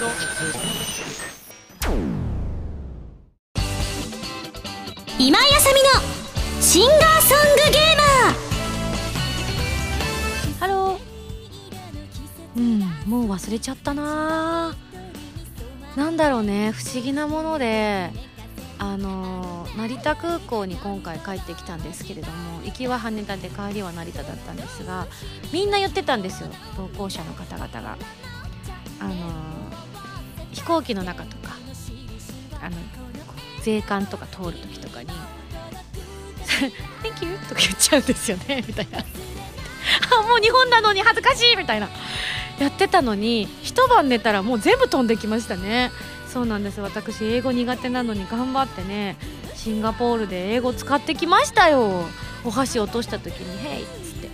今井麻美のシンガーソングゲーマー。ハロー。うんもう忘れちゃったな。なんだろうね不思議なものであの成田空港に今回帰ってきたんですけれども行きは羽田で帰りは成田だったんですがみんな言ってたんですよ同行者の方々が。あの飛行機の中とかあの税関とか通る時とかに「Thank you」とか言っちゃうんですよね みたいな。あもう日本なのに恥ずかしいみたいな。やってたのに一晩寝たらもう全部飛んできましたね。そうなんです。私英語苦手なのに頑張ってねシンガポールで英語使ってきましたよ。お箸落とした時に「Hey」っつって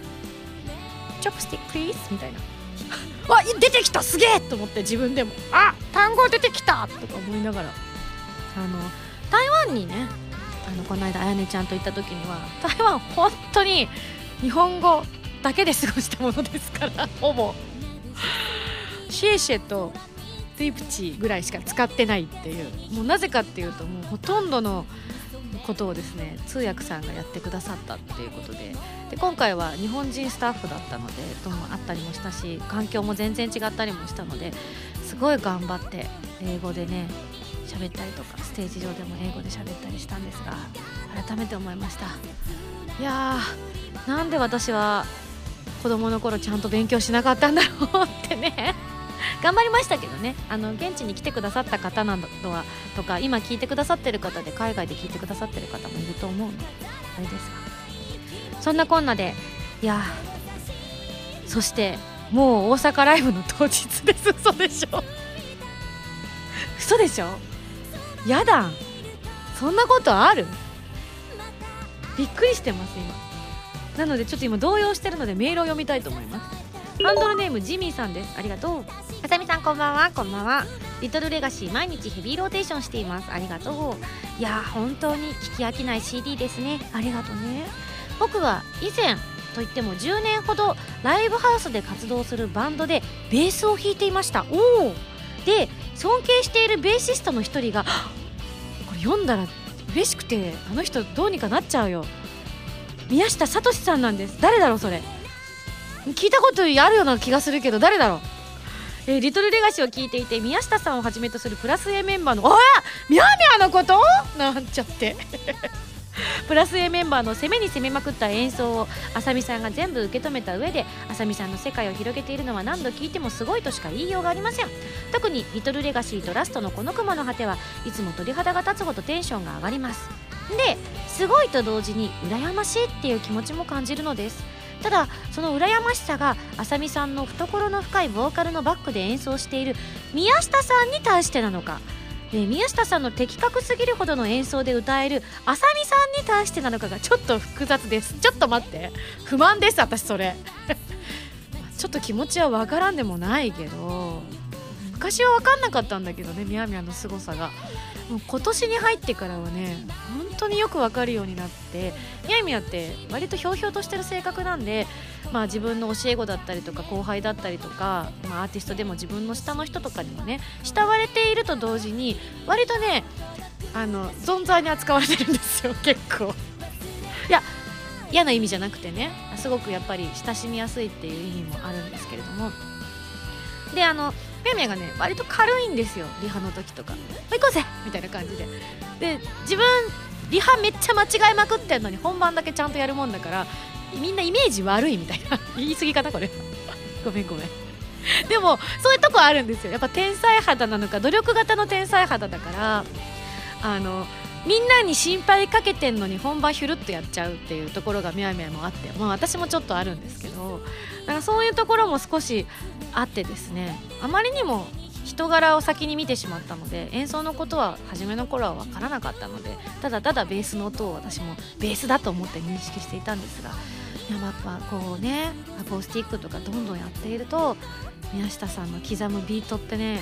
「チョップスティック please」みたいな。わ出てきたすげえと思って自分でも。あ単語出てきたとか思いながら。あの台湾にねあのこの間あやねちゃんと行った時には台湾本当に日本語だけで過ごしたものですから ほぼ。シエシェとディプチぐらいしか使ってないっていう。もうなぜかっていうともうほとんどのことをですね通訳さんがやってくださったっていうことで。で今回は日本人スタッフだったのでともあったりもしたし環境も全然違ったりもしたのですごい頑張って英語でね喋ったりとかステージ上でも英語で喋ったりしたんですが改めて思いました。いやーなんで私は子供の頃ちゃんと勉強しなかったんだろうってね。頑張りましたけどね。あの現地に来てくださった方などはとか今聞いてくださってる方で海外で聞いてくださってる方もいると思うんであれですが。そんなこんなで。いやそしてもう大阪ライブの当日です。嘘でしょ。嘘でしょ。やだ。そんなことある？びっくりしてます今。なのでちょっと今動揺してるのでメールを読みたいと思います。ハンドルネームジミーさんです。ありがとう。あさみさんこんばんは。こんばんは。リトルレガシー毎日ヘビーローテーションしています。ありがとう。いや本当に聞き飽きない CD ですね。ありがとうね僕は以前といっても10年ほどライブハウスで活動するバンドでベースを弾いていました。おおで尊敬しているベーシストの一人がこれ読んだら嬉しくてあの人どうにかなっちゃうよ。宮下聡さんなんです。誰だろうそれ。聞いたことあるような気がするけど誰だろう。えー、リトルレガシーを聞いていて宮下さんをはじめとするプラス A メンバーのあミャーミャーのこと？なんちゃって。プラス A メンバーの攻めに攻めまくった演奏をあさみさんが全部受け止めた上であさみさんの世界を広げているのは何度聞いてもすごいとしか言いようがありません。特にリトルレガシーとラストのこの雲の果てはいつも鳥肌が立つほどテンションが上がります。ですごいと同時に羨ましいっていう気持ちも感じるのです。ただその羨ましさがあさみさんの懐の深いボーカルのバックで演奏している宮下さんに対してなのか。え宮下さんの的確すぎるほどの演奏で歌えるあさみさんに対してなのかがちょっと複雑です。ちょっと待って。不満です私それ。ちょっと気持ちはわからんでもないけど昔は分かんなかったんだけどねみやみやの凄さが。今年に入ってからはね本当によく分かるようになってみやみやって割とひょうひょうとしてる性格なんで、まあ、自分の教え子だったりとか後輩だったりとか、まあ、アーティストでも自分の下の人とかにもね慕われていると同時に割とねあの存在に扱われてるんですよ 結構。いや嫌な意味じゃなくてねすごくやっぱり親しみやすいっていう意味もあるんですけれども。であのめめがね割と軽いんですよ。リハの時とか「行こうぜ!」みたいな感じで。で自分リハめっちゃ間違えまくってんのに本番だけちゃんとやるもんだからみんなイメージ悪いみたいな。言い過ぎかなこれ。ごめんごめん。でもそういうとこあるんですよ。やっぱ天才肌なのか努力型の天才肌だからあのみんなに心配かけてんのに本番ヒュルっとやっちゃうっていうところがみやみやもあって、まあ、私もちょっとあるんですけどだかそういうところも少しあってですねあまりにも人柄を先に見てしまったので演奏のことは初めの頃は分からなかったのでただただベースの音を私もベースだと思って認識していたんですがやっぱこうねアコースティックとかどんどんやっていると宮下さんの刻むビートってね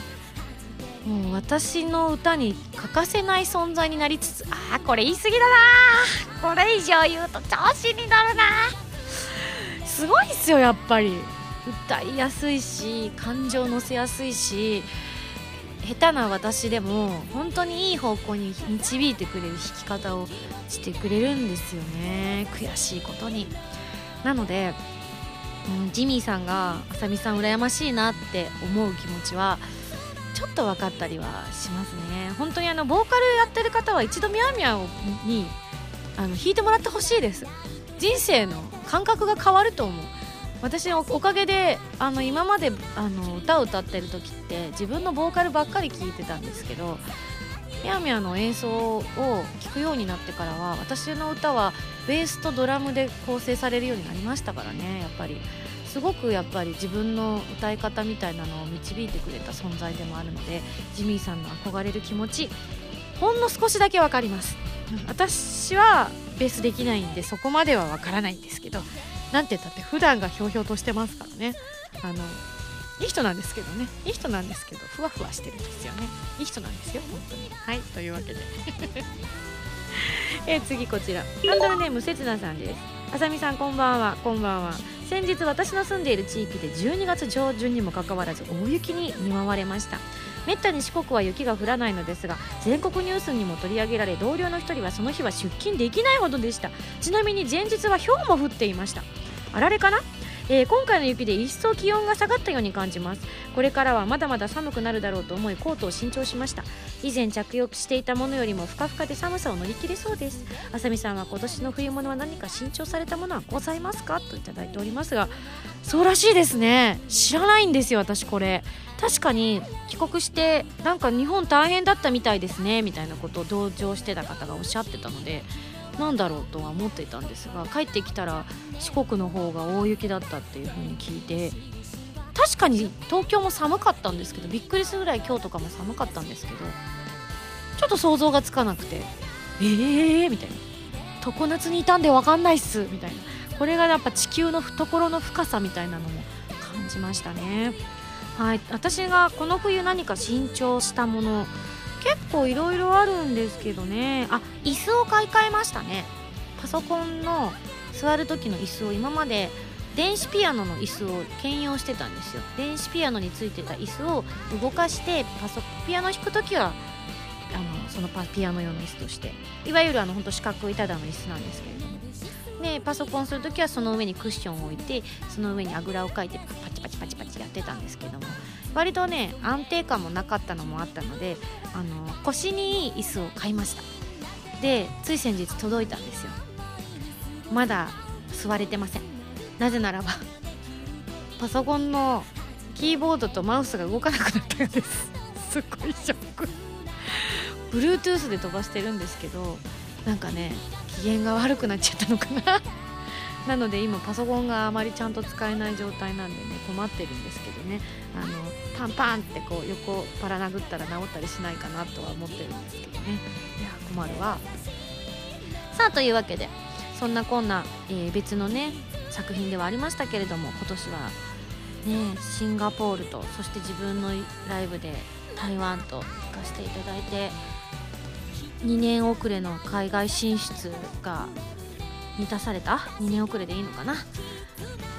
もう私の歌に欠かせない存在になりつつあーこれ言い過ぎだなこれ以上言うと調子になるなすごいっすよやっぱり。歌いやすいし感情乗せやすいし下手な私でも本当にいい方向に導いてくれる弾き方をしてくれるんですよね。悔しいことに。なので、うん、ジミーさんがあさみさん羨ましいなって思う気持ちはちょっと分かったりはしますね。本当にあのボーカルやってる方は一度ミャーミャーにあの弾いてもらってほしいです。人生の感覚が変わると思う。私のおかげであの今まであの歌を歌ってる時って自分のボーカルばっかり聴いてたんですけどみやみやの演奏を聴くようになってからは私の歌はベースとドラムで構成されるようになりましたからねやっぱり。すごくやっぱり自分の歌い方みたいなのを導いてくれた存在でもあるのでジミーさんの憧れる気持ちほんの少しだけ分かります。私はベースできないんでそこまでは分からないんですけどなんて言ったって普段がひょうひょうとしてますからね。あのいい人なんですけどね。いい人なんですけどふわふわしてるんですよね。いい人なんですよ本当に。はいというわけで。え次こちら。ハンドルネームせつなさんですあさみさんこんばんは。こんばんは。先日私の住んでいる地域で12月上旬にもかかわらず大雪に見舞われました。めったに四国は雪が降らないのですが全国ニュースにも取り上げられ同僚の1人はその日は出勤できないほどでした。ちなみに前日は氷も降っていました。あられかな？えー、今回の雪で一層気温が下がったように感じます。これからはまだまだ寒くなるだろうと思いコートを新調しました。以前着用していたものよりもふかふかで寒さを乗り切れそうです。あさみさんは今年の冬物は何か新調されたものはございますか？といただいておりますが。そうらしいですね。知らないんですよ私これ。確かに帰国してなんか日本大変だったみたいですね。みたいなことを同情してた方がおっしゃってたので。なんだろうとは思っていたんですが帰ってきたら四国の方が大雪だったっていう風に聞いて確かに東京も寒かったんですけどびっくりするぐらい今日とかも寒かったんですけどちょっと想像がつかなくてえー？みたいな。常夏にいたんで分かんないっす。みたいな。これがやっぱ地球の懐の深さみたいなのも感じましたね。はい。私がこの冬何か新調したもの結構いろいろあるんですけどね。あ椅子を買い替えましたね。パソコンの座る時の椅子を今まで電子ピアノの椅子を兼用してたんですよ。電子ピアノについてた椅子を動かしてパソピアノ弾く時はあのそのパピアノ用の椅子として。いわゆるあの本当四角いただの椅子なんですけどでパソコンする時はその上にクッションを置いてその上にあぐらをかいてパチパチパチパチやってたんですけども。割とね安定感もなかったのもあったのであの腰にいい椅子を買いました。でつい先日届いたんですよ。まだ座れてません。なぜならばパソコンのキーボードとマウスが動かなくなったようです。すごいショック。Bluetooth で飛ばしてるんですけどなんかね機嫌が悪くなっちゃったのかな。なので今パソコンがあまりちゃんと使えない状態なんでね困ってるんですけどね。あのパンパンってこう横パラ殴ったら治ったりしないかなとは思ってるんですけどね。いや困るわ。さあというわけでそんなこんな、えー、別のね作品ではありましたけれども今年はねシンガポールとそして自分のライブで台湾と行かせていただいて2年遅れの海外進出が満たされた？2年遅れでいいのかな？っ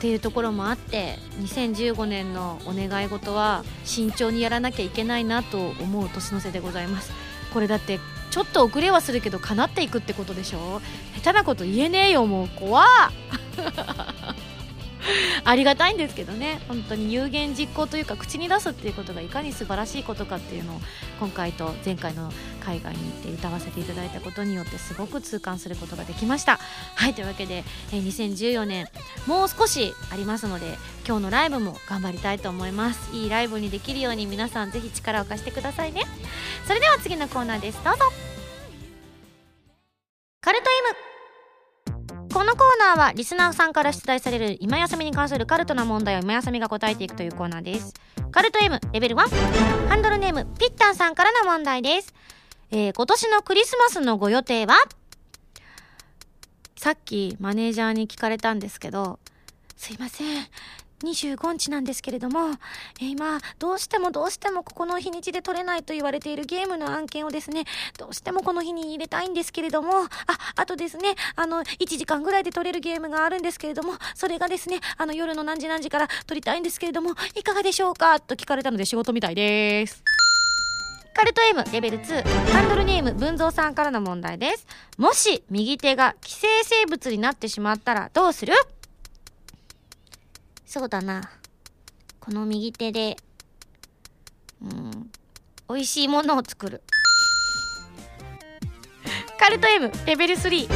ていうところもあって2015年のお願い事は慎重にやらなきゃいけないなと思う年の瀬でございます。これだってちょっと遅れはするけど叶っていくってことでしょ？下手なこと言えねえよもう。怖っ。ありがたいんですけどね。本当に有言実行というか口に出すっていうことがいかに素晴らしいことかっていうのを今回と前回の海外に行って歌わせていただいたことによってすごく痛感することができました。はいというわけで、え2014年もう少しありますので今日のライブも頑張りたいと思います。いいライブにできるように皆さんぜひ力を貸してくださいね。それでは次のコーナーです。どうぞ。カルト M このコーナーはリスナーさんから出題される今休みに関するカルトな問題を今休みが答えていくというコーナーです。カルト M レベル1ハンドルネームピッタンさんからの問題です、えー、今年のクリスマスのご予定は？さっきマネージャーに聞かれたんですけどすいません。25日なんですけれども、えー、今、どうしてもどうしてもここの日にちで取れないと言われているゲームの案件をですね、どうしてもこの日に入れたいんですけれども、あ、あとですね、あの、1時間ぐらいで取れるゲームがあるんですけれども、それがですね、あの、夜の何時何時から取りたいんですけれども、いかがでしょうかと聞かれたので仕事みたいです。カルト M レベル2ハンドルネーム文蔵さんからの問題ですもし右手が寄生生物になってしまったらどうする？そうだな。この右手でうん美味しいものを作る。カルト M レベル3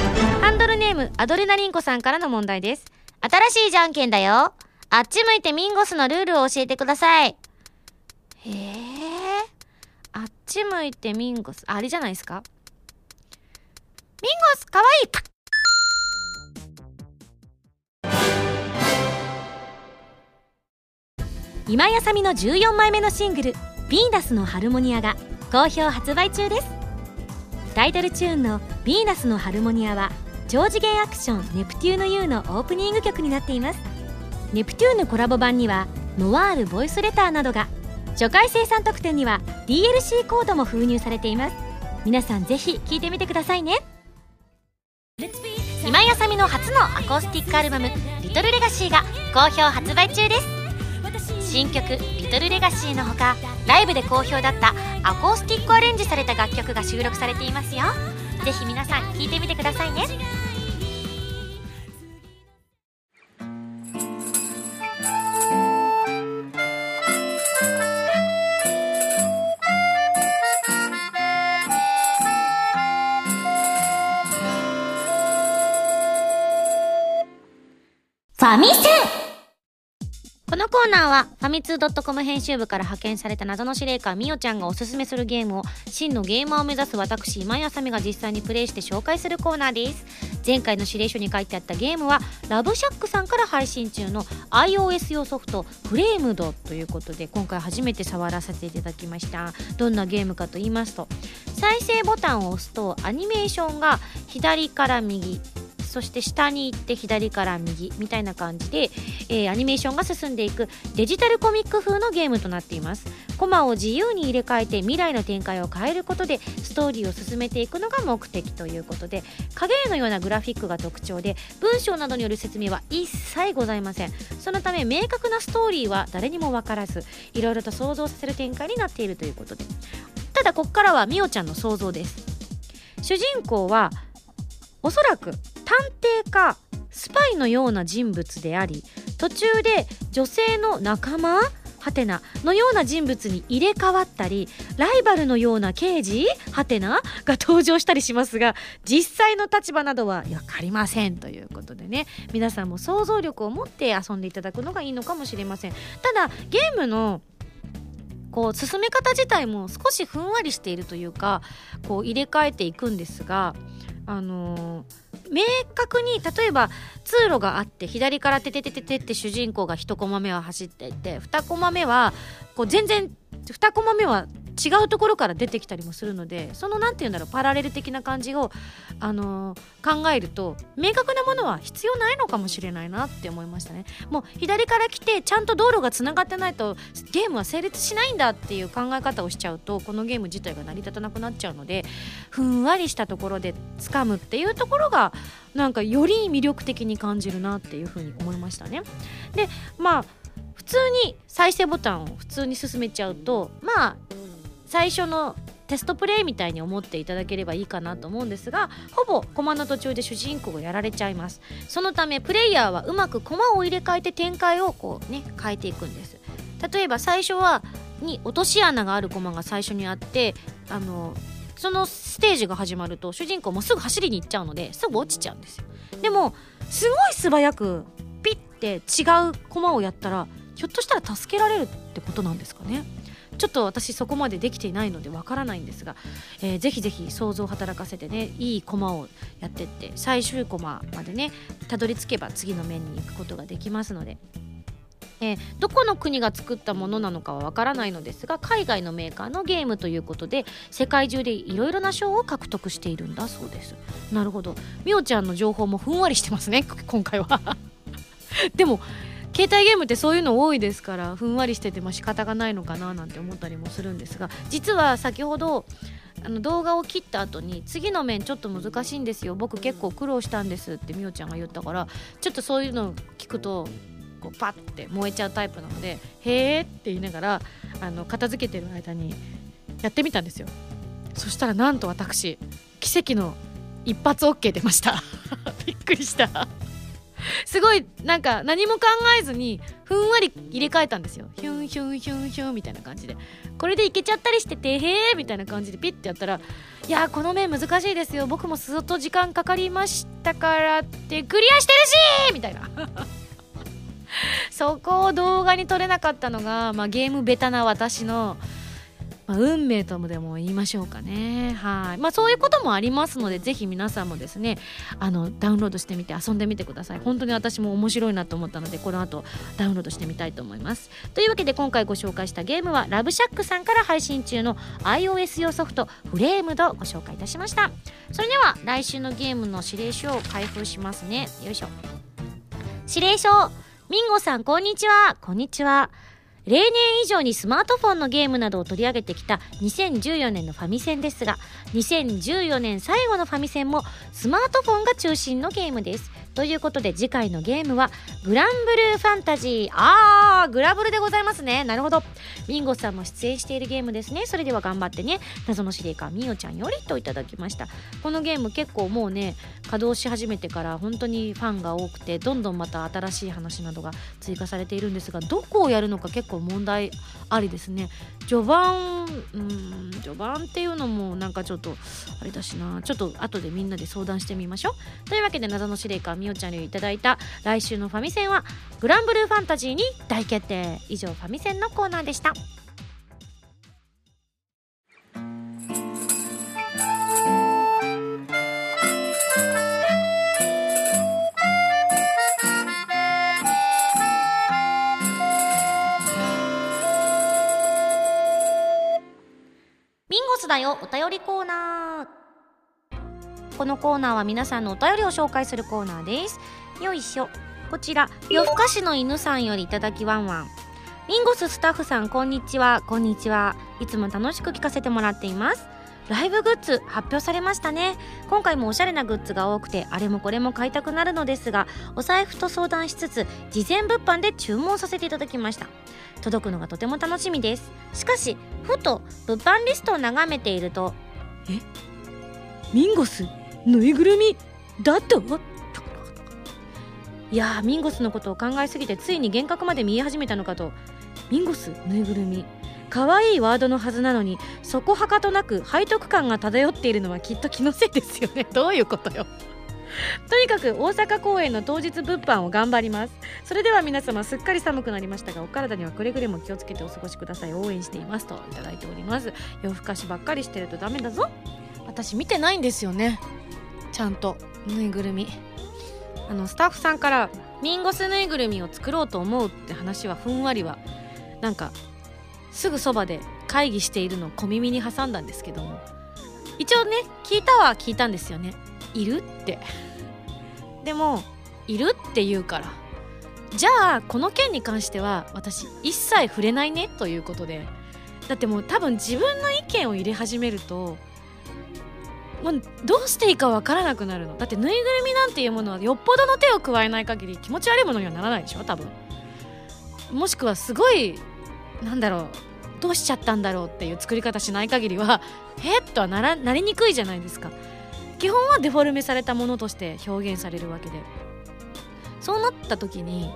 ハンドルネームアドレナリンコさんからの問題です。新しいじゃんけんだよ。あっち向いてミンゴスのルールを教えてください。へえ。あっち向いてミンゴスあれじゃないですか？ミンゴスかわい。い今やさみの14枚目のシングル「ヴィーナスのハルモニア」が好評発売中です。タイトルチューンの「ヴィーナスのハルモニア」は超次元アクション「ネプテューヌ U」のオープニング曲になっています。ネプテューヌコラボ版にはノワールボイスレターなどが初回生産特典には DLC コードも封入されています。皆さんぜひ聴いてみてくださいね。今やさみの初のアコースティックアルバム「リトルレガシーが好評発売中です。新曲「リトルレガシーのほかライブで好評だったアコースティックアレンジされた楽曲が収録されていますよ。ぜひ皆さん聴いてみてくださいね。ファミセン。はファミツー .com 編集部から派遣された謎の司令官みおちゃんがおすすめするゲームを真のゲーマーを目指す私今井あさみが実際にプレイして紹介するコーナーです。前回の指令書に書いてあったゲームはラブシャックさんから配信中の iOS 用ソフトフレームドということで今回初めて触らせていただきました。どんなゲームかと言いますと再生ボタンを押すとアニメーションが左から右そして下に行って左から右みたいな感じで、えーアニメーションが進んでいくデジタルコミック風のゲームとなっています。コマを自由に入れ替えて未来の展開を変えることでストーリーを進めていくのが目的ということで影絵のようなグラフィックが特徴で文章などによる説明は一切ございません。そのため明確なストーリーは誰にも分からずいろいろと想像させる展開になっているということで。ただここからはみおちゃんの想像です。主人公はおそらく探偵かスパイのような人物であり途中で女性の仲間ハテナのような人物に入れ替わったりライバルのような刑事ハテナが登場したりしますが実際の立場などは分かりませんということでね。皆さんも想像力を持って遊んでいただくのがいいのかもしれません。ただゲームのこう進め方自体も少しふんわりしているというかこう入れ替えていくんですがあのー明確に例えば通路があって左からてててててって主人公が1コマ目は走っていて2コマ目はこう全然2コマ目は違うところから出てきたりもするのでその何て言うんだろうパラレル的な感じを、あのー考えると明確なものは必要ないのかもしれないなって思いましたね。もう左から来てちゃんと道路がつながってないとゲームは成立しないんだっていう考え方をしちゃうとこのゲーム自体が成り立たなくなっちゃうのでふんわりしたところで掴むっていうところがなんかより魅力的に感じるなっていうふうに思いましたね。でまあ普通に再生ボタンを普通に進めちゃうとまあ最初のテストプレイみたいに思っていただければいいかなと思うんですがほぼ駒の途中で主人公がやられちゃいます。そのためプレイヤーはうまく駒を入れ替えて展開をこうね変えていくんです。例えば最初はに落とし穴がある駒が最初にあってあのそのステージが始まると主人公もすぐ走りに行っちゃうのですぐ落ちちゃうんですよ。でもすごい素早くピッて違う駒をやったらひょっとしたら助けられるってことなんですかね。ちょっと私そこまでできていないのでわからないんですが、えーぜひぜひ想像を働かせてねいい駒をやってって最終駒までねたどり着けば次の面に行くことができますので。えーどこの国が作ったものなのかはわからないのですが海外のメーカーのゲームということで世界中でいろいろな賞を獲得しているんだそうです。なるほど。みおちゃんの情報もふんわりしてますね今回は。でも携帯ゲームってそういうの多いですからふんわりしてても仕方がないのかななんて思ったりもするんですが実は先ほどあの動画を切った後に次の面ちょっと難しいんですよ。僕結構苦労したんですってみおちゃんが言ったからちょっとそういうのを聞くとこうパッて燃えちゃうタイプなのでへーって言いながらあの片付けてる間にやってみたんですよ。そしたらなんと私奇跡の一発 OK 出ました。びっくりした。すごいなんか何も考えずにふんわり入れ替えたんですよ。ヒュンヒュンヒュンヒュンみたいな感じで。これでいけちゃったりしててへえみたいな感じでピッてやったらいやこの面難しいですよ。僕もずっと時間かかりましたからってクリアしてるしみたいな。そこを動画に撮れなかったのが、まあ、ゲームベタな私のまあ、運命ともでも言いましょうかね。はい、まあ、そういうこともありますのでぜひ皆さんもですねあのダウンロードしてみて遊んでみてください。本当に私も面白いなと思ったのでこの後ダウンロードしてみたいと思います。というわけで今回ご紹介したゲームはラブシャックさんから配信中の iOS 用ソフトフレームドご紹介いたしました。それでは来週のゲームの指令書を開封しますね。よいしょ。指令書。ミンゴさんこんにちは。こんにちは。例年以上にスマートフォンのゲームなどを取り上げてきた2014年のファミセンですが2014年最後のファミセンもスマートフォンが中心のゲームです。ということで次回のゲームはグランブルーファンタジー。あーグラブルでございますね。なるほど。ミンゴさんも出演しているゲームですね。それでは頑張ってね。謎の司令官みおちゃんよりといただきました。このゲーム結構もうね稼働し始めてから本当にファンが多くてどんどんまた新しい話などが追加されているんですがどこをやるのか結構問題ありですね。序盤うん序盤っていうのもなんかちょっとあれだしな。ちょっと後でみんなで相談してみましょう。というわけで謎の司令官みおちゃんにいただいた来週のファミセンはグランブルーファンタジーに大決定。以上ファミセンのコーナーでした。ミンゴスだよお便りコーナー。このコーナーは皆さんのお便りを紹介するコーナーです。よいしょ。こちら夜更かしの犬さんよりいただきワンワン。ミンゴススタッフさんこんにちは。こんにちは。いつも楽しく聞かせてもらっています。ライブグッズ発表されましたね。今回もおしゃれなグッズが多くてあれもこれも買いたくなるのですがお財布と相談しつつ事前物販で注文させていただきました。届くのがとても楽しみです。しかしふと物販リストを眺めているとえ？ミンゴス？ぬいぐるみだと？いやーミンゴスのことを考えすぎてついに幻覚まで見え始めたのかと。ミンゴスぬいぐるみ。可愛いワードのはずなのにそこはかとなく背徳感が漂っているのはきっと気のせいですよね。どういうことよ。とにかく大阪公演の当日物販を頑張ります。それでは皆様すっかり寒くなりましたがお体にはくれぐれも気をつけてお過ごしください。応援していますといただいております。夜更かしばっかりしてるとダメだぞ。私見てないんですよね。ちゃんと。ぬいぐるみ。あのスタッフさんからミンゴスぬいぐるみを作ろうと思うって話はふんわりはなんかすぐそばで会議しているのを小耳に挟んだんですけども。一応ね聞いたは聞いたんですよね。いるって。でもいるって言うから。じゃあこの件に関しては私一切触れないねということで。だってもう多分自分の意見を入れ始めるともうどうしていいかわからなくなるの。だってぬいぐるみなんていうものはよっぽどの手を加えない限り気持ち悪いものにはならないでしょ。多分。もしくはすごいなんだろう。どうしちゃったんだろうっていう作り方しない限りは えっとはならなりにくいじゃないですか。基本はデフォルメされたものとして表現されるわけで。そうなった時にい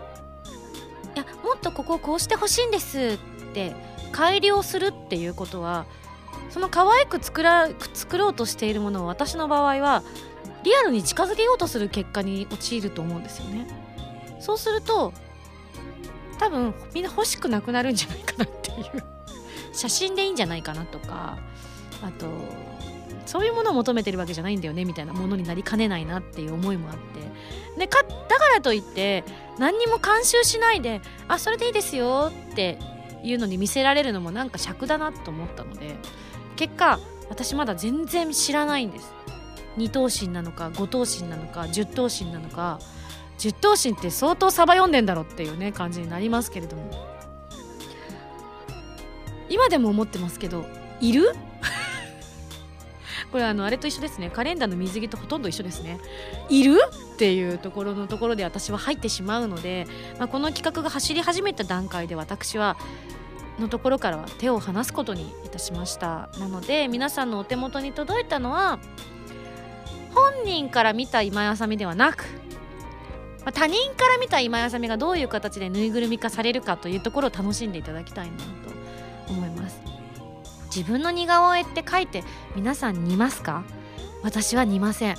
やもっとここをこうしてほしいんですって改良するっていうことはその可愛く作ら作ろうとしているものを私の場合はリアルに近づけようとする結果に陥ると思うんですよね。そうすると多分みんな欲しくなくなるんじゃないかなっていう。写真でいいんじゃないかなとかあとそういうものを求めてるわけじゃないんだよねみたいなものになりかねないなっていう思いもあって。でかだからといって何にも監修しないであそれでいいですよっていうのに見せられるのもなんか尺だなと思ったので結果私まだ全然知らないんです。二頭身なのか五頭身なのか十頭身なのか十頭身って相当サバ読んでんだろっていうね感じになりますけれども。今でも思ってますけどいる？これあのあれと一緒ですね。カレンダーの水着とほとんど一緒ですね。いる？っていうところのところで私は入ってしまうので、まあ、この企画が走り始めた段階で私はのところからは手を離すことにいたしました。なので皆さんのお手元に届いたのは本人から見た今やさみではなく、ま、他人から見た今やさみがどういう形でぬいぐるみ化されるかというところを楽しんでいただきたいなと思います。自分の似顔絵って描いて皆さん似ますか？私は似ません。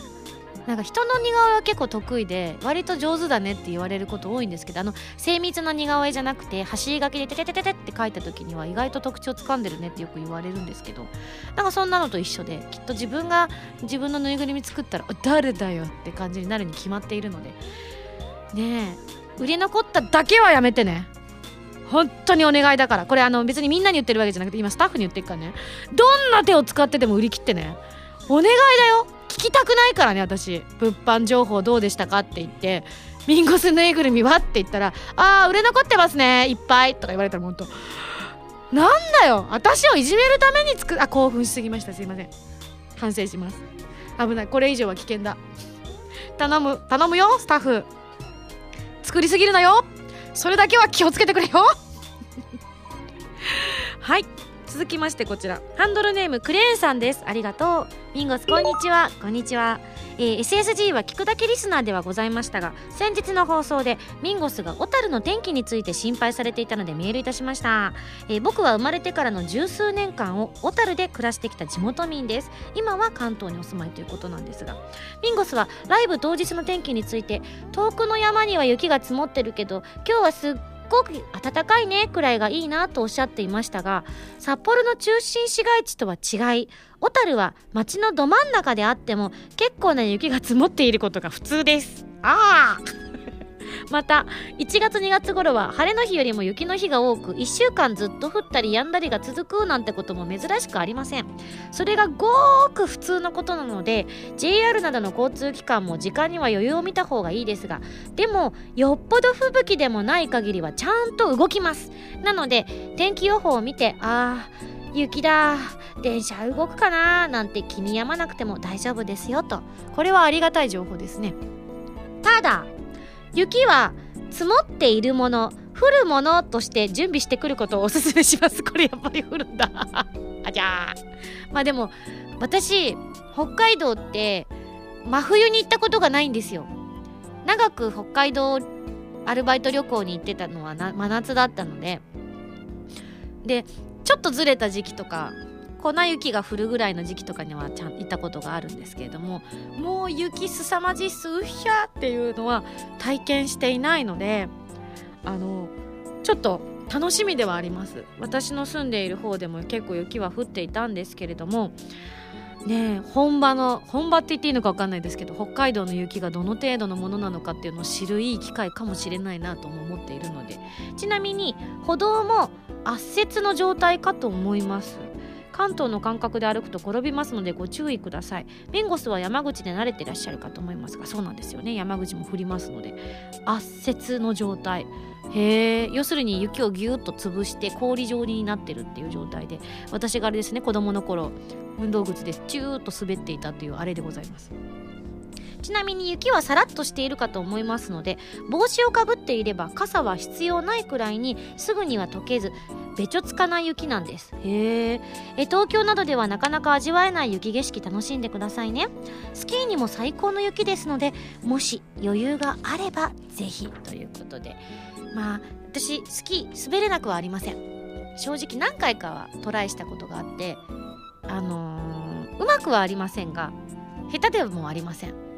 なんか人の似顔絵は結構得意で割と上手だねって言われること多いんですけどあの精密な似顔絵じゃなくて走り書きでテテテテテって書いた時には意外と特徴つかんでるねってよく言われるんですけどなんかそんなのと一緒できっと自分が自分のぬいぐるみ作ったら誰だよって感じになるに決まっているので。ねえ売れ残っただけはやめてね。本当にお願いだから。これあの別にみんなに言ってるわけじゃなくて今スタッフに言ってるからね。どんな手を使ってでも売り切ってね。お願いだよ。聞きたくないからね私。物販情報どうでしたかって言って。ミンゴスぬいぐるみはって言ったら「あー売れ残ってますね。いっぱい」とか言われたら本当。なんだよ。私をいじめるために作あ興奮しすぎました。すいません。反省します。危ない。これ以上は危険だ。頼む。頼むよスタッフ。作りすぎるなよ。それだけは気をつけてくれよ。はい。続きましてこちら。ハンドルネームクレーンさんです。ありがとう。ミンゴスこんにちは。こんにちは、えー SSG は聞くだけリスナーではございましたが先日の放送でミンゴスが小樽の天気について心配されていたのでメールいたしました、えー僕は生まれてからの十数年間を小樽で暮らしてきた地元民です。今は関東にお住まいということなんですがミンゴスはライブ当日の天気について遠くの山には雪が積もってるけど今日はすっごく暖かいねくらいがいいなとおっしゃっていましたが札幌の中心市街地とは違い小樽は街のど真ん中であっても結構な雪が積もっていることが普通です。ああ。また1月2月頃は晴れの日よりも雪の日が多く1週間ずっと降ったりやんだりが続くなんてことも珍しくありません。それがごーく普通のことなので JR などの交通機関も時間には余裕を見た方がいいですがでもよっぽど吹雪でもない限りはちゃんと動きます。なので天気予報を見てあー雪だ電車動くかななんて気に病まなくても大丈夫ですよと。これはありがたい情報ですね。ただ雪は積もっているもの降るものとして準備してくることを おすすめします。これやっぱり降るんだ。あじゃー。まあでも私北海道って真冬に行ったことがないんですよ。長く北海道アルバイト旅行に行ってたのはな真夏だったので。でちょっとずれた時期とか粉雪が降るぐらいの時期とかにはちゃん行ったことがあるんですけれどももう雪すさまじすうひゃっていうのは体験していないのであのちょっと楽しみではあります。私の住んでいる方でも結構雪は降っていたんですけれどもねえ本場の本場って言っていいのか分かんないですけど北海道の雪がどの程度のものなのかっていうのを知るいい機会かもしれないなとも思っているのでちなみに歩道も圧雪の状態かと思います。関東の感覚で歩くと転びますのでご注意ください。ベンゴスは山口で慣れてらっしゃるかと思いますがそうなんですよね。山口も降りますので。圧雪の状態。へえ要するに雪をギュッと潰して氷状になってるっていう状態で。私があれですね子供の頃運動靴でチューッと滑っていたというあれでございます。ちなみに雪はさらっとしているかと思いますので帽子をかぶっていれば傘は必要ないくらいにすぐには溶けずべちょつかない雪なんです。へええ東京などではなかなか味わえない雪景色楽しんでくださいね。スキーにも最高の雪ですのでもし余裕があればぜひということで。まあ私スキー滑れなくはありません。正直何回かはトライしたことがあってあのーうまくはありませんが下手でもありません。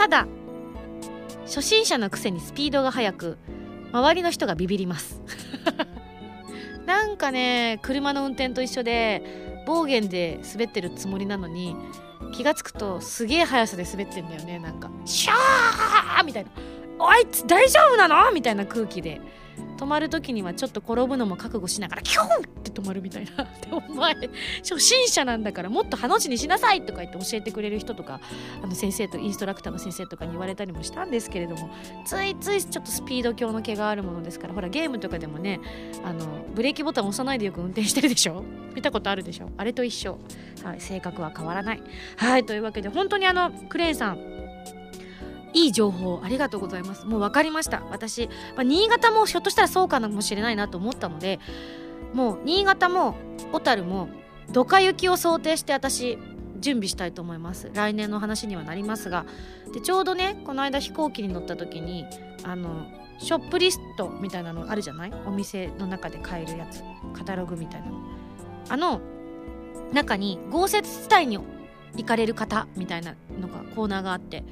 ただ初心者のくせにスピードが速く周りの人がビビります。なんかね車の運転と一緒で暴言で滑ってるつもりなのに気がつくとすげえ速さで滑ってんだよねなんか。シャーみたいな。あいつ大丈夫なの？みたいな空気で。止まる時にはちょっと転ぶのも覚悟しながらキュンって止まるみたいな。でお前初心者なんだからもっとハの字にしなさいとか言って教えてくれる人とかあの先生とインストラクターの先生とかに言われたりもしたんですけれどもついついちょっとスピード強の毛があるものですからほらゲームとかでもねあのブレーキボタン押さないでよく運転してるでしょ？見たことあるでしょ？あれと一緒、はい、性格は変わらない。はいというわけで本当にあのクレーンさんいい情報ありがとうございます。もう分かりました。私、まあ、新潟もひょっとしたらそうかもしれないなと思ったのでもう新潟も小樽もドカ雪を想定して私準備したいと思います。来年の話にはなりますがでちょうどねこの間飛行機に乗った時にあのショップリストみたいなのあるじゃない？お店の中で買えるやつ。カタログみたいなの。あの中に豪雪地帯に行かれる方みたいなのがコーナーがあって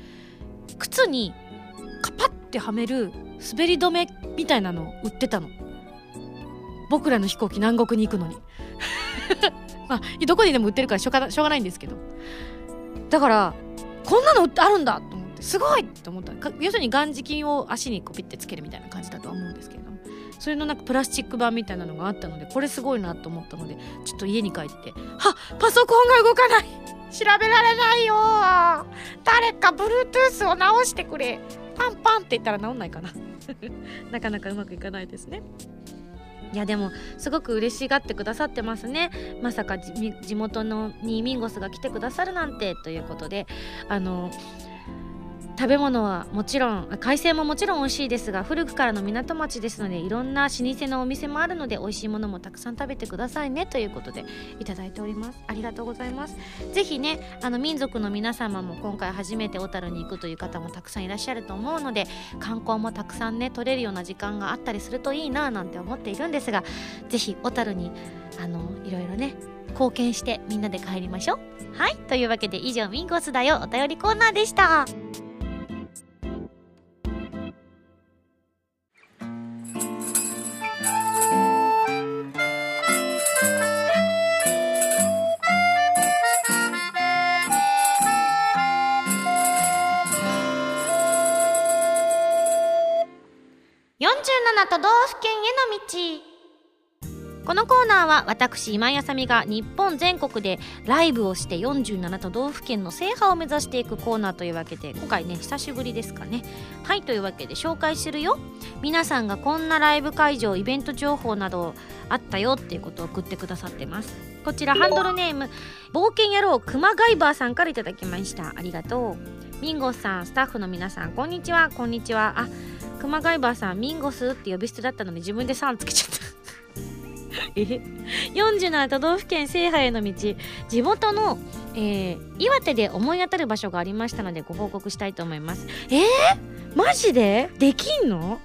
靴にカパッてはめる滑り止めみたいなのを売ってたの。僕らの飛行機南国に行くのに。まあどこにでも売ってるからしょうがしょうがないんですけど。だからこんなのあるんだと思ってすごいと思った。要するに眼磁金を足にこうピッてつけるみたいな感じだとは思うんですけど。それのなんかプラスチック版みたいなのがあったのでこれすごいなと思ったのでちょっと家に帰ってはパソコンが動かない。調べられないよ誰か Bluetooth を直してくれ。パンパンって言ったら治んないかな。なかなかうまくいかないですね。いやでもすごく嬉しがってくださってますね。まさか地元のにミンゴスが来てくださるなんてということであの食べ物はもちろん海鮮ももちろん美味しいです。が古くからの港町ですのでいろんな老舗のお店もあるので美味しいものもたくさん食べてくださいねということでいただいております。ありがとうございますぜひねあの民族の皆様も今回初めて小樽に行くという方もたくさんいらっしゃると思うので観光もたくさんね取れるような時間があったりするといいななんて思っているんですがぜひ小樽にあのいろいろね貢献してみんなで帰りましょう。はい。というわけで以上ミンゴスだよ。お便りコーナーでした。47都道府県への道。このコーナーは私今井あさみが日本全国でライブをして47都道府県の制覇を目指していくコーナーというわけで今回ね久しぶりですかね。はいというわけで紹介するよ。皆さんがこんなライブ会場イベント情報などあったよっていうことを送ってくださってます。こちらハンドルネーム冒険野郎クマガイバーさんから頂きました。ありがとう。ミンゴスさんスタッフの皆さんこんにちは。こんにちは。あクマガイバーさんミンゴスって呼び捨てだったので自分でさんつけちゃった。47都道府県制覇への道。地元の、えー、岩手で思い当たる場所がありましたのでご報告したいと思います。えー、マジで？できんの？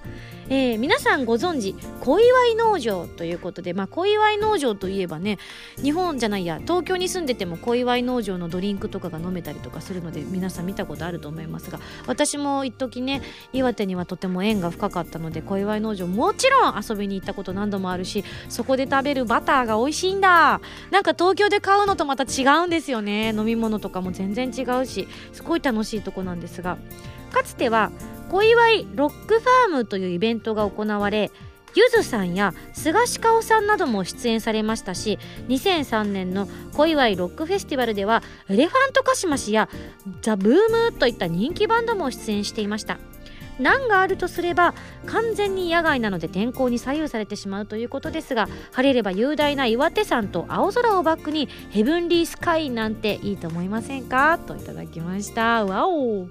えー、皆さんご存知小祝農場ということで、まあ、小祝農場といえばね日本じゃないや東京に住んでても小祝農場のドリンクとかが飲めたりとかするので皆さん見たことあると思いますが私も一時ね岩手にはとても縁が深かったので小祝農場もちろん遊びに行ったこと何度もあるしそこで食べるバターが美味しいんだ。なんか東京で買うのとまた違うんですよね。飲み物とかも全然違うしすごい楽しいとこなんですがかつては小祝ロックファームというイベントが行われゆずさんや菅氏香さんなども出演されましたし2003年の小祝ロックフェスティバルではエレファントカシマシやザ・ブームといった人気バンドも出演していました。難があるとすれば完全に野外なので天候に左右されてしまうということですが晴れれば雄大な岩手山と青空をバックにヘブンリースカイなんていいと思いませんか？といただきました。わお。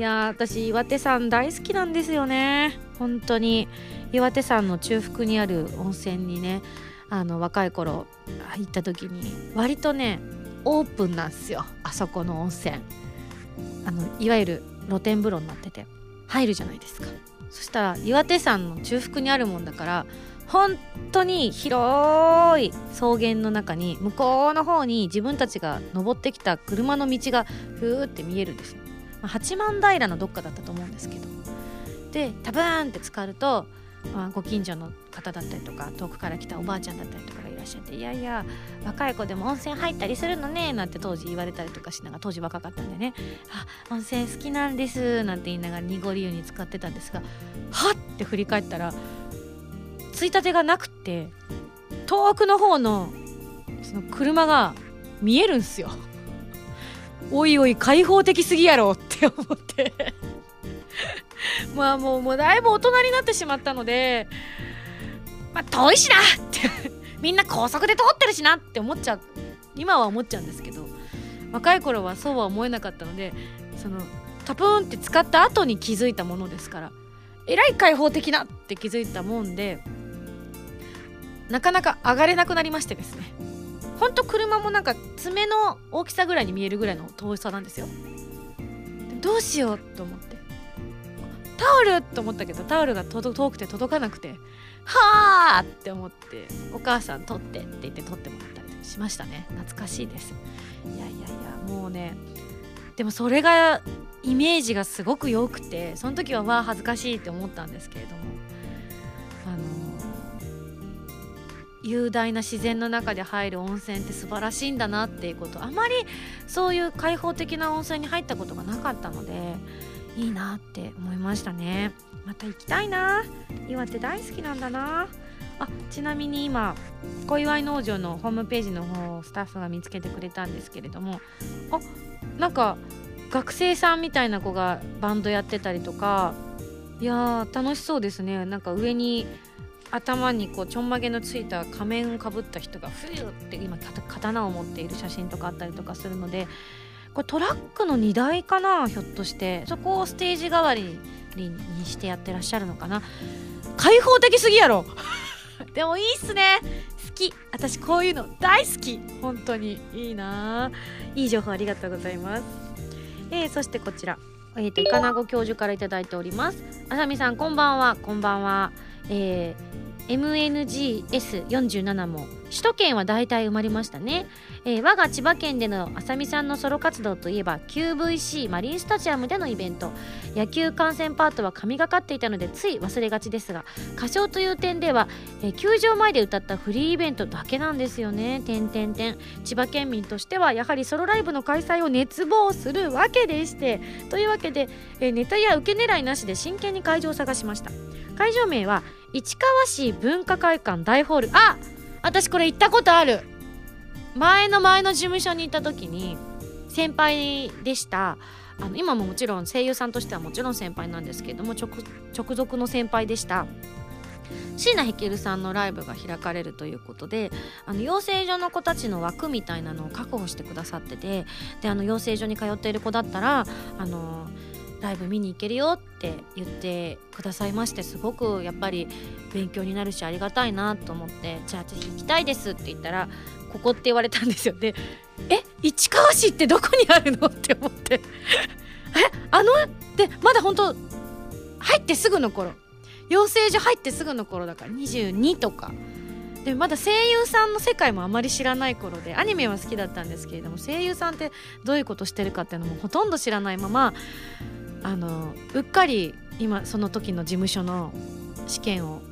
いや私岩手山大好きなんですよね。本当に。岩手山の中腹にある温泉にねあの若い頃行った時に割とねオープンなんですよ。あそこの温泉。あのいわゆる露天風呂になってて入るじゃないですか。そしたら岩手山の中腹にあるもんだから本当に広い草原の中に向こうの方に自分たちが登ってきた車の道がふーって見えるんです。まあ、八幡平のどっかだったと思うんですけど。でタブーンって浸かると、まあ、ご近所の方だったりとか遠くから来たおばあちゃんだったりとかがいらっしゃっていやいや若い子でも温泉入ったりするのねなんて当時言われたりとかしながら当時若かったんでねあ温泉好きなんですなんて言いながら濁り湯に使ってたんですがはっって振り返ったらついたてがなくって遠くの方のその車が見えるんすよ。おいおい開放的すぎやろって思って。まあもうもうだいぶ大人になってしまったのでまあ遠いしなって。みんな高速で通ってるしなって思っちゃう。今は思っちゃうんですけど。若い頃はそうは思えなかったのでそのタプーンって使った後に気づいたものですから。えらい開放的なって気づいたもんでなかなか上がれなくなりましてですね。ほんと車もなんか爪の大きさぐらいに見えるぐらいの遠さなんですよ。どうしようと思って。タオルと思ったけどタオルが遠くて届かなくてはあって思ってお母さん取ってって言って取ってもらったりしましたね。懐かしいです。いやいやいやもうねでもそれがイメージがすごく良くてその時はわあ恥ずかしいって思ったんですけれども。あの雄大な自然の中で入る温泉って素晴らしいんだなっていうことあまりそういう開放的な温泉に入ったことがなかったのでいいなって思いましたね。また行きたいな岩手大好きなんだな。あちなみに今小祝農場のホームページの方をスタッフが見つけてくれたんですけれどもあなんか学生さんみたいな子がバンドやってたりとかいやー楽しそうですね。なんか上に頭にこうちょんまげのついた仮面をかぶった人がふゆって今刀を持っている写真とかあったりとかするのでこれトラックの荷台かなひょっとして。そこをステージ代わりにしてやってらっしゃるのかな。開放的すぎやろ。でもいいっすね。好き。私こういうの大好き。本当に。いいな。いい情報ありがとうございます。えー、そしてこちら。えーと、イカナゴ教授から頂いております。あさみさんこんばんは。こんばんは。えー、MNGS47 も首都圏は大体埋まりましたね、えー、我が千葉県でのあさみさんのソロ活動といえば QVC マリンスタジアムでのイベント。野球観戦パートは神がかっていたのでつい忘れがちですが歌唱という点では、えー、球場前で歌ったフリーイベントだけなんですよね。点点点千葉県民としてはやはりソロライブの開催を熱望するわけでしてというわけで、えー、ネタや受け狙いなしで真剣に会場を探しました。会場名は市川市文化会館大ホール。あ私これ行ったことある。前の前の事務所にいた時に先輩でした。あの今ももちろん声優さんとしてはもちろん先輩なんですけども直属の先輩でした。椎名ヘさんのライブが開かれるということであの養成所の子たちの枠みたいなのを確保してくださっててであの養成所に通っている子だったらあのライブ見に行けるよって言ってくださいましてすごくやっぱり勉強になるしありがたいなと思ってじゃあぜひ行きたいですって言ったらここって言われたんですよ。でえ市川市ってどこにあるのって思って。えあの？でまだ本当入ってすぐの頃。養成所入ってすぐの頃だから22とか。でまだ声優さんの世界もあまり知らない頃でアニメは好きだったんですけれども声優さんってどういうことしてるかっていうのもほとんど知らないままあのうっかり今その時の事務所の試験を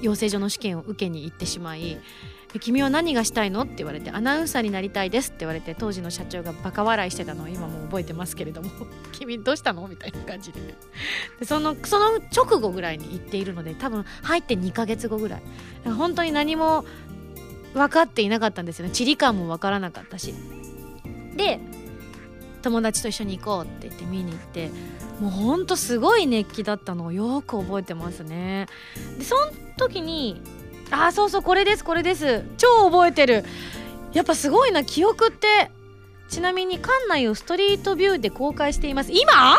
養成所の試験を受けに行ってしまい「君は何がしたいの?」って言われて「アナウンサーになりたいです」って言われて当時の社長がバカ笑いしてたのを今も覚えてますけれども「君どうしたの?」みたいな感じで。でそのその直後ぐらいに行っているので多分入って2ヶ月後ぐらい。本当に何も分かっていなかったんですよね。地理感も分からなかったし。で友達と一緒に行こうって言って見に行ってもうほんとすごい熱気だったのをよく覚えてますね。でその時にあそうそうこれですこれです。超覚えてる。やっぱすごいな記憶って。ちなみに館内をストリートビューで公開しています。今？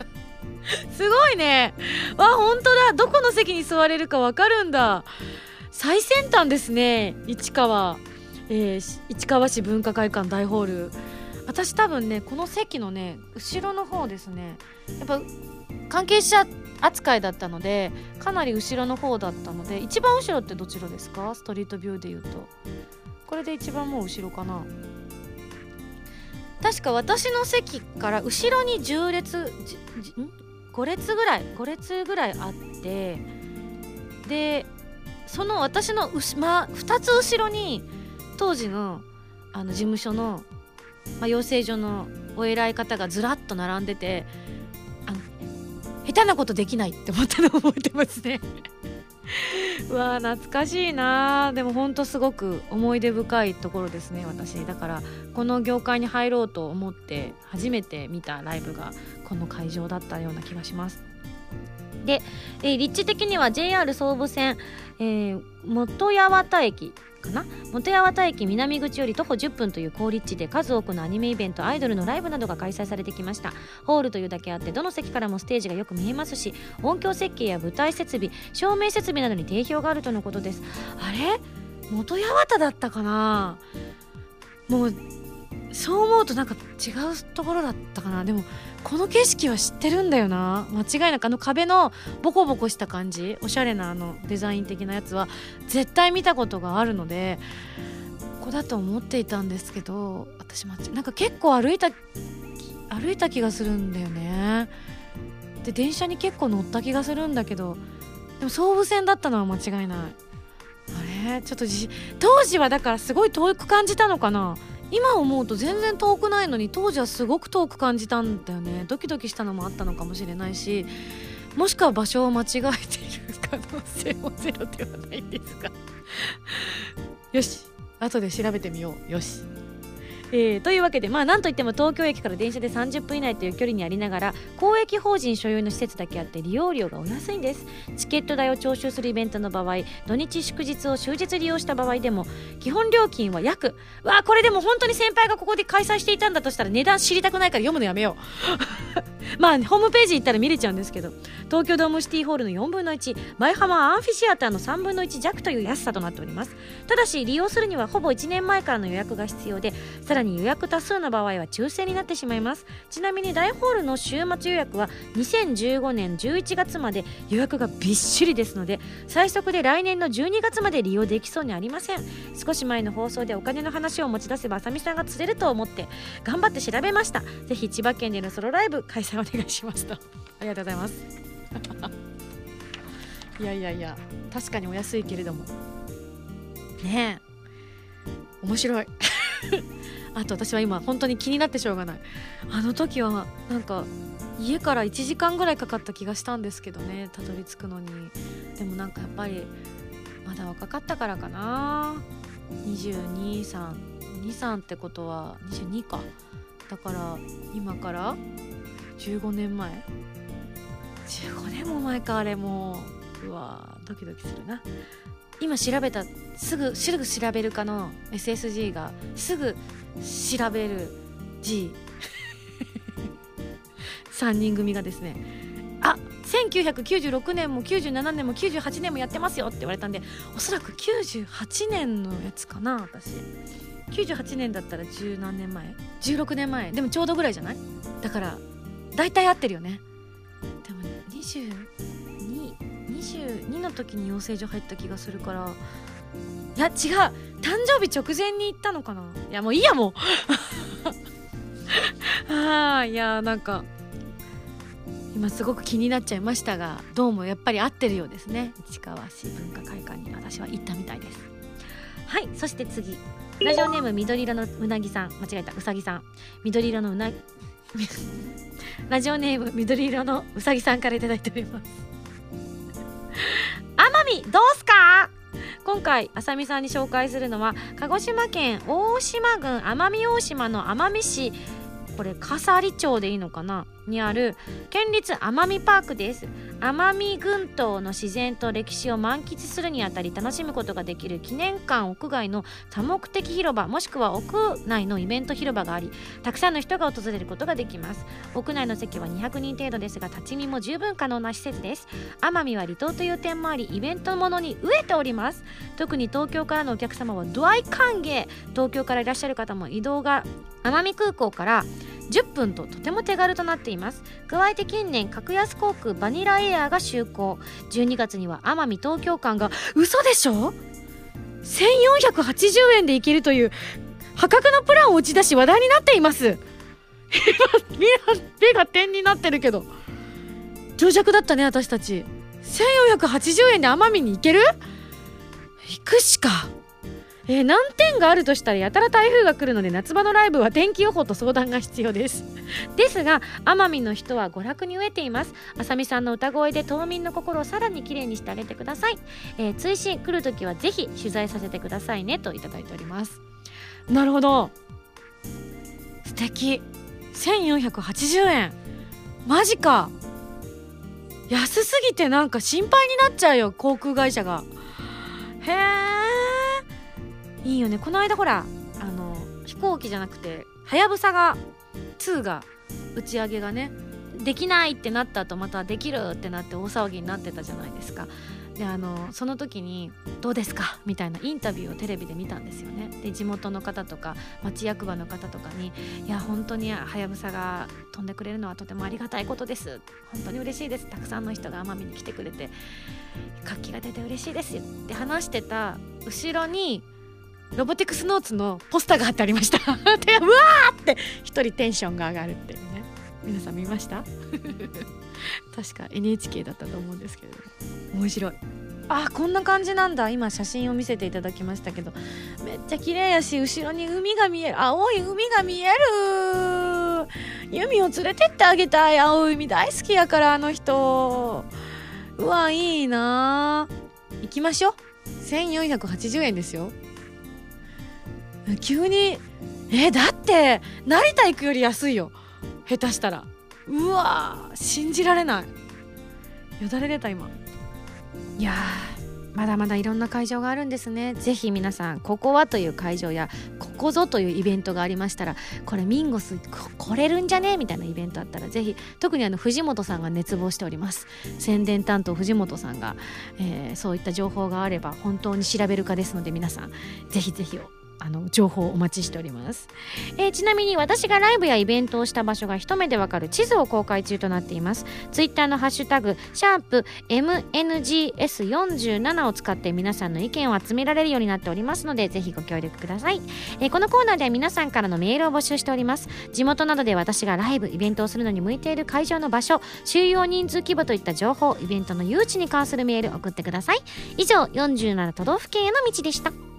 すごいね。わ本当だ。どこの席に座れるか分かるんだ。最先端ですね市川、えー、市川市文化会館大ホール。私多分ねこの席のね後ろの方ですねやっぱ関係者扱いだったのでかなり後ろの方だったので一番後ろってどちらですか？ストリートビューで言うと。これで一番もう後ろかな。確か私の席から後ろに10列5列ぐらい5列ぐらいあってでその私の、ま、2つ後ろに当時のあの事務所のまあ、養成所のお偉い方がずらっと並んでてあの下手なことできないって思ったのを覚えてますね。うわー懐かしいな。でもほんとすごく思い出深いところですね私。だからこの業界に入ろうと思って初めて見たライブがこの会場だったような気がします。で、えー、立地的には JR 総武線、えー、元八幡駅かな？元八幡駅南口より徒歩10分という好立地で数多くのアニメイベントアイドルのライブなどが開催されてきました。ホールというだけあってどの席からもステージがよく見えますし音響設計や舞台設備照明設備などに定評があるとのことです。あれ？元八幡だったかな？もうそう思うとなんか違うところだったかな。でもこの景色は知ってるんだよな。間違いなくあの壁のボコボコした感じ。おしゃれなあのデザイン的なやつは絶対見たことがあるのでここだと思っていたんですけど私間違なんか結構歩いた歩いた気がするんだよね。で電車に結構乗った気がするんだけどでも総武線だったのは間違いない。あれ？ちょっと当時はだからすごい遠く感じたのかな。今思うと全然遠くないのに当時はすごく遠く感じたんだよね。ドキドキしたのもあったのかもしれないしもしくは場所を間違えている可能性もゼロではないですがよし後で調べてみよう。よし。えー、というわけで、まあ、なんといっても東京駅から電車で30分以内という距離にありながら公益法人所有の施設だけあって利用料がお安いんです。チケット代を徴収するイベントの場合土日祝日を終日利用した場合でも基本料金は約わこれでも本当に先輩がここで開催していたんだとしたら値段知りたくないから読むのやめよう。まあホームページ行ったら見れちゃうんですけど東京ドームシティホールの4分の1舞浜アンフィシアターの3分の1弱という安さとなっております。ただし利用するにはほぼ1年前からの予約が必要でさらに予約多数の場合は抽選になってしまいます。ちなみに大ホールの週末予約は2015年11月まで予約がびっしりですので最速で来年の12月まで利用できそうにありません。少し前の放送でお金の話を持ち出せばあさみさんが釣れると思って頑張って調べました。ぜひ千葉県でのソロライブ開催お願いしました。ありがとうございます。いやいやいや確かにお安いけれども。ねえ。面白い。あと私は今本当に気になってしょうがない。あの時はなんか家から1時間ぐらいかかった気がしたんですけどね。たどり着くのに。でもなんかやっぱりまだ若かったからかな。22323ってことは22か。だから今から15年前。15年も前かあれもう。うわドキドキするな。今調べたすぐすぐ調べるかの SSG がすぐ調べる G 3人組がですねあ1996年も97年も98年もやってますよって言われたんでおそらく98年のやつかな私。98年だったら十何年前？16年前？でもちょうどぐらいじゃない？だから大体合ってるよね。でもね2222の時に養成所入った気がするから。いや違う。誕生日直前に行ったのかな。いやもういいやもう。ああいやなんか今すごく気になっちゃいましたがどうもやっぱり合ってるようですね。市川市文化会館に私は行ったみたいです。はいそして次。ラジオネーム緑色のうなぎさん。間違えた。うさぎさん。緑色のうな ラジオネーム緑色のうさぎさんから頂いております。奄美どうすか？今回あさみさんに紹介するのは鹿児島県大島郡奄美大島の奄美市。これ笠利町でいいのかな？にある県立奄美パークです。奄美群島の自然と歴史を満喫するにあたり楽しむことができる記念館屋外の多目的広場もしくは屋内のイベント広場がありたくさんの人が訪れることができます。屋内の席は200人程度ですが立ち見も十分可能な施設です。奄美は離島という点もありイベントものに飢えております。特に東京からのお客様はドアイ歓迎。東京からいらっしゃる方も移動が奄美空港から10分ととても手軽となっています。ます。加えて近年格安航空バニラエアが就航。12月には奄美東京間が嘘でしょ？1480円で行けるという破格のプランを打ち出し話題になっています。今目が点になってるけど。長尺だったね私たち。1480円で奄美に行ける？行くしか。えー、難点があるとしたらやたら台風が来るので夏場のライブは天気予報と相談が必要です。ですが奄美の人は娯楽に飢えています。あさみさんの歌声で島民の心をさらにきれいにしてあげてください、えー、追伸来るときはぜひ取材させてくださいねといただいております。なるほど。素敵。1480円。マジか。安すぎてなんか心配になっちゃうよ航空会社が。へえいいよね。この間ほらあの飛行機じゃなくてはやぶさが2が打ち上げがねできないってなった後またできるってなって大騒ぎになってたじゃないですか。であのその時に「どうですか?」みたいなインタビューをテレビで見たんですよね。で地元の方とか町役場の方とかに「いや本当にはやぶさが飛んでくれるのはとてもありがたいことです。本当に嬉しいです。たくさんの人が奄美に来てくれて活気が出て嬉しいです」って話してた後ろにロボティクスノーツのポスターが貼ってありました。でうわーって一人テンションが上がるっていうね。皆さん見ました？確か NHK だったと思うんですけれども。面白い。あこんな感じなんだ。今写真を見せていただきましたけど。めっちゃ綺麗やし後ろに海が見える。青い海が見える。ユミを連れてってあげたい青い海大好きやからあの人。うわいいな行きましょう。1480円ですよ急にえだって成田行くより安いよ。下手したら。うわ信じられない。よだれ出た今。いやまだまだいろんな会場があるんですね。ぜひ皆さんここはという会場やここぞというイベントがありましたらこれミンゴス来れるんじゃね？みたいなイベントあったらぜひ特にあの藤本さんが熱望しております。宣伝担当藤本さんが、えー、そういった情報があれば本当に調べるかですので皆さんぜひぜひあの情報をお待ちしております、えー、ちなみに私がライブやイベントをした場所が一目でわかる地図を公開中となっています。ツイッターのハッシュタグシャープ MNGS47 を使って皆さんの意見を集められるようになっておりますのでぜひご協力ください、えー、このコーナーでは皆さんからのメールを募集しております。地元などで私がライブイベントをするのに向いている会場の場所収容人数規模といった情報イベントの誘致に関するメール送ってください。以上47都道府県への道でした。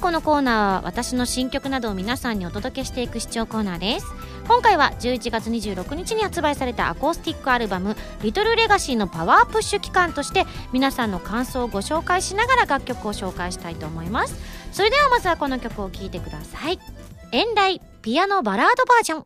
このコーナーは私の新曲などを皆さんにお届けしていく視聴コーナーです。今回は11月26日に発売されたアコースティックアルバム「リトルレガシーのパワープッシュ期間として皆さんの感想をご紹介しながら楽曲を紹介したいと思います。それではまずはこの曲を聴いてください「遠来ピアノバラードバージョン」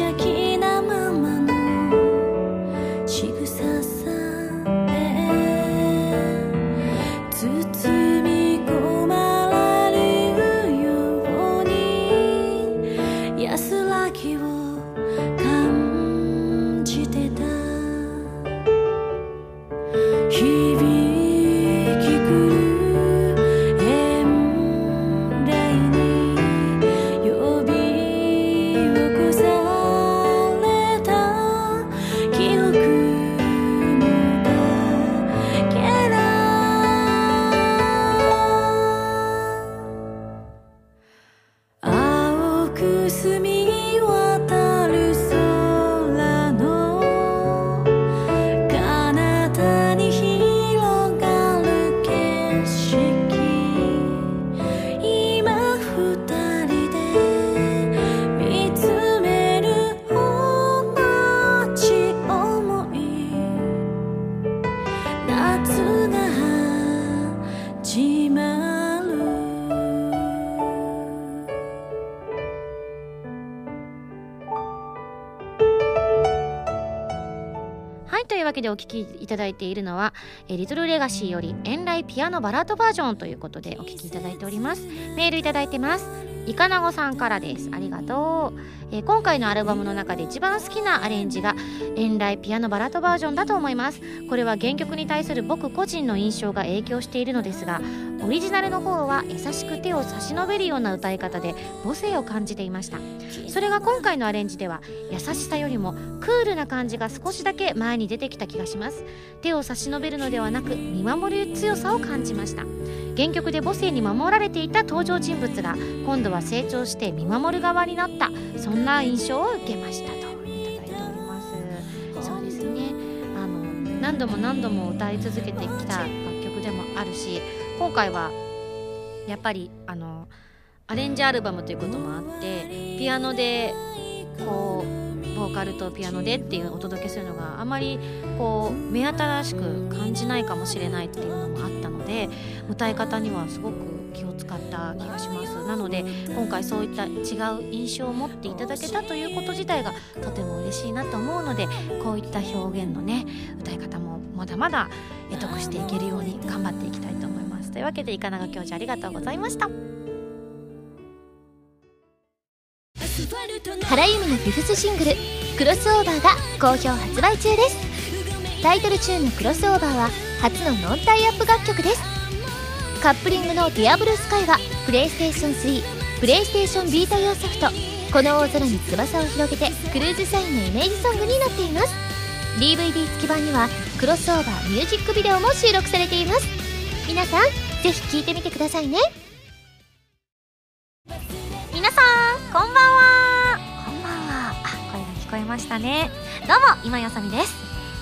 邪気お聴きいただいているのは、えリトルレガシーより遠来ピアノバラードバージョンということでお聴きいただいております。メールいただいてます。イカナゴさんからです。ありがとう、えー、今回のアルバムの中で一番好きなアレンジが遠来ピアノバラードバージョンだと思います。これは原曲に対する僕個人の印象が影響しているのですがオリジナルの方は優しく手を差し伸べるような歌い方で母性を感じていました。それが今回のアレンジでは優しさよりもクールな感じが少しだけ前に出てきた気がします。手を差し伸べるのではなく見守る強さを感じました。原曲で母性に守られていた登場人物が今度は成長して見守る側になった。そんな印象を受けましたといただいております。そうですね。あの何度も何度も歌い続けてきた楽曲でもあるし今回はやっぱりあのアレンジアルバムということもあってピアノでこうボーカルとピアノでっていうお届けするのがあまりこう目新しく感じないかもしれないっていうのもあったので歌い方にはすごく気を使った気がします。なので今回そういった違う印象を持っていただけたということ自体がとても嬉しいなと思うのでこういった表現のね歌い方もまだまだ得得していけるように頑張っていきたいと思います。というわけでイカナガ教授ありがとうございました。原由美のフィフスシングル「クロスオーバー」が好評発売中です。タイトルチューンの「クロスオーバー」は初のノンタイアップ楽曲です。カップリングの「ディアブルスカイはプレイステーション3プレイステーションビータ用ソフト「この大空に翼を広げて」クルーズサインのイメージソングになっています。DVD 付き版にはクロスオーバーミュージックビデオも収録されています。皆さんぜひ聴いてみてくださいね。皆さんこんばんは。こんばんは。あ声が聞こえましたね。どうも今やさみです。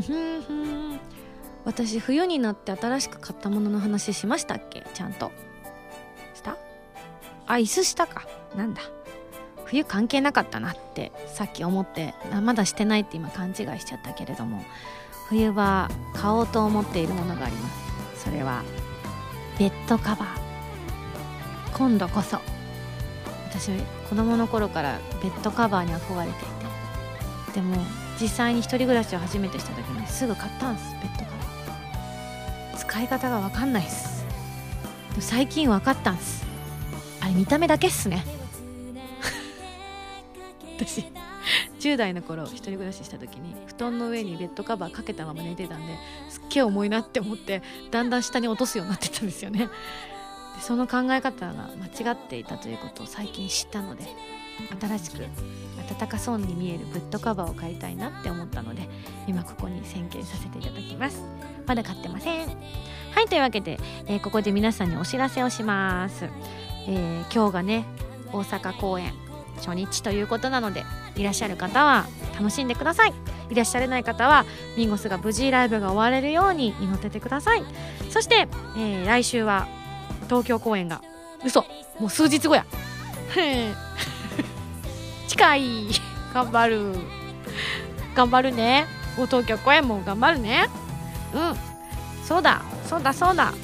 私冬になって新しく買ったものの話しましたっけ？ちゃんと。した？あ椅子したか。なんだ。冬関係なかったなってさっき思ってまだしてないって今勘違いしちゃったけれども冬場買おうと思っているものがあります。それはベッドカバー。今度こそ。私子供の頃からベッドカバーに憧れていて。でも実際に一人暮らしを初めてした時にすぐ買ったんですベッドカバー使い方が分かんないっす。最近分かったんす。あれ見た目だけっすね。私10代の頃一人暮らしした時に布団の上にベッドカバーかけたまま寝てたんですっげえ重いなって思ってだんだん下に落とすようになってたんですよね。でその考え方が間違っていたということを最近知ったので新しく暖かそうに見えるブッドカバーを買いたいなって思ったので今ここに宣言させていただきます。まだ買ってません。はいというわけで、えー、ここで皆さんにお知らせをします、えー、今日がね大阪公演初日ということなのでいらっしゃる方は楽しんでください。いらっしゃれない方はミンゴスが無事ライブが終われるように祈っててください。そして、えー、来週は東京公演が嘘。もう数日後や。近い。頑張る。頑張るね。ご当局公演も頑張るね。うん。そうだ。そうだ。そうだ。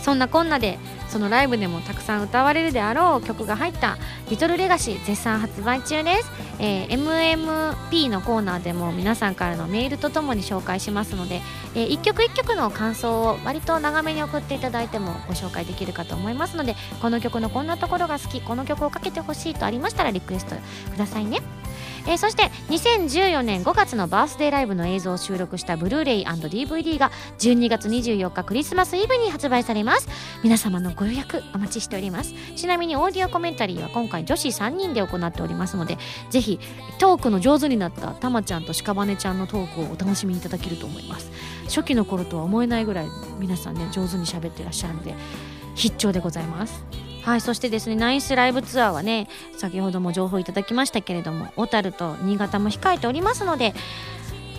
そんなこんなでそのライブでもたくさん歌われるであろう曲が入った「リトルレガシー絶賛発売中です、えー、MMP のコーナーでも皆さんからのメールとともに紹介しますので、えー、一曲一曲の感想を割と長めに送っていただいてもご紹介できるかと思いますのでこの曲のこんなところが好きこの曲をかけてほしいとありましたらリクエストくださいね。えー、そして2014年5月のバースデーライブの映像を収録したブルーレイ &DVD が12月24日クリスマスイブに発売されます。皆様のご予約お待ちしております。ちなみにオーディオコメンタリーは今回女子3人で行っておりますのでぜひトークの上手になったたまちゃんと屍ちゃんのトークをお楽しみいただけると思います。初期の頃とは思えないぐらい皆さんね上手に喋ってらっしゃるので必聴でございます。はいそしてですねナイスライブツアーはね先ほども情報いただきましたけれども小樽と新潟も控えておりますので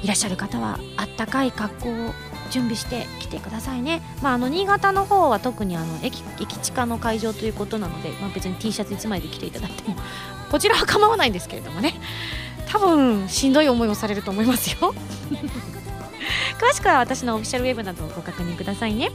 いらっしゃる方はあったかい格好を準備してきてくださいね、まあ、あの新潟の方は特にあの駅駅地下の会場ということなので、まあ、別に T シャツ1枚で着ていただいても こちらは構わないんですけれどもね。多分しんどい思いをされると思いますよ。詳しくは私のオフィシャルウェブなどをご確認くださいね。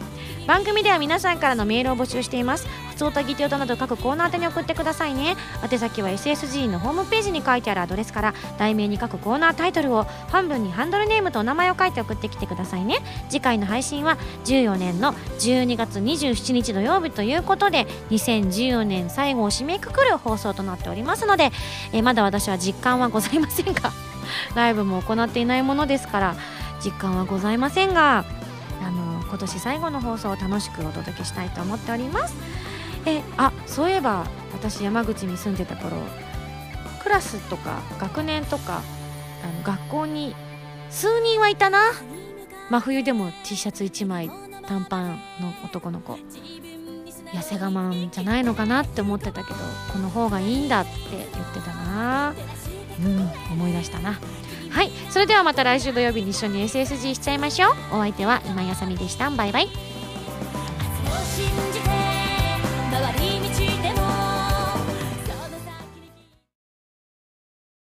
番組では皆さんからのメールを募集しています。普通たぎてよなど各コーナー宛に送ってくださいね。宛先は SSG のホームページに書いてあるアドレスから題名に各コーナータイトルを本文にハンドルネームとお名前を書いて送ってきてくださいね。次回の配信は14年の12月27日土曜日ということで2014年最後を締めくくる放送となっておりますので、え、まだ私は実感はございませんがライブも行っていないものですから実感はございませんがあの今年最後の放送を楽しくお届けしたいと思っております。えあそういえば私山口に住んでた頃クラスとか学年とかあの学校に数人はいたな。真冬でも T シャツ1枚短パンの男の子。痩せ我慢じゃないのかなって思ってたけどこの方がいいんだって言ってたな。うん思い出したな。はい。それではまた来週土曜日に一緒に SSG しちゃいましょう。お相手は今やさみでした。バイバイ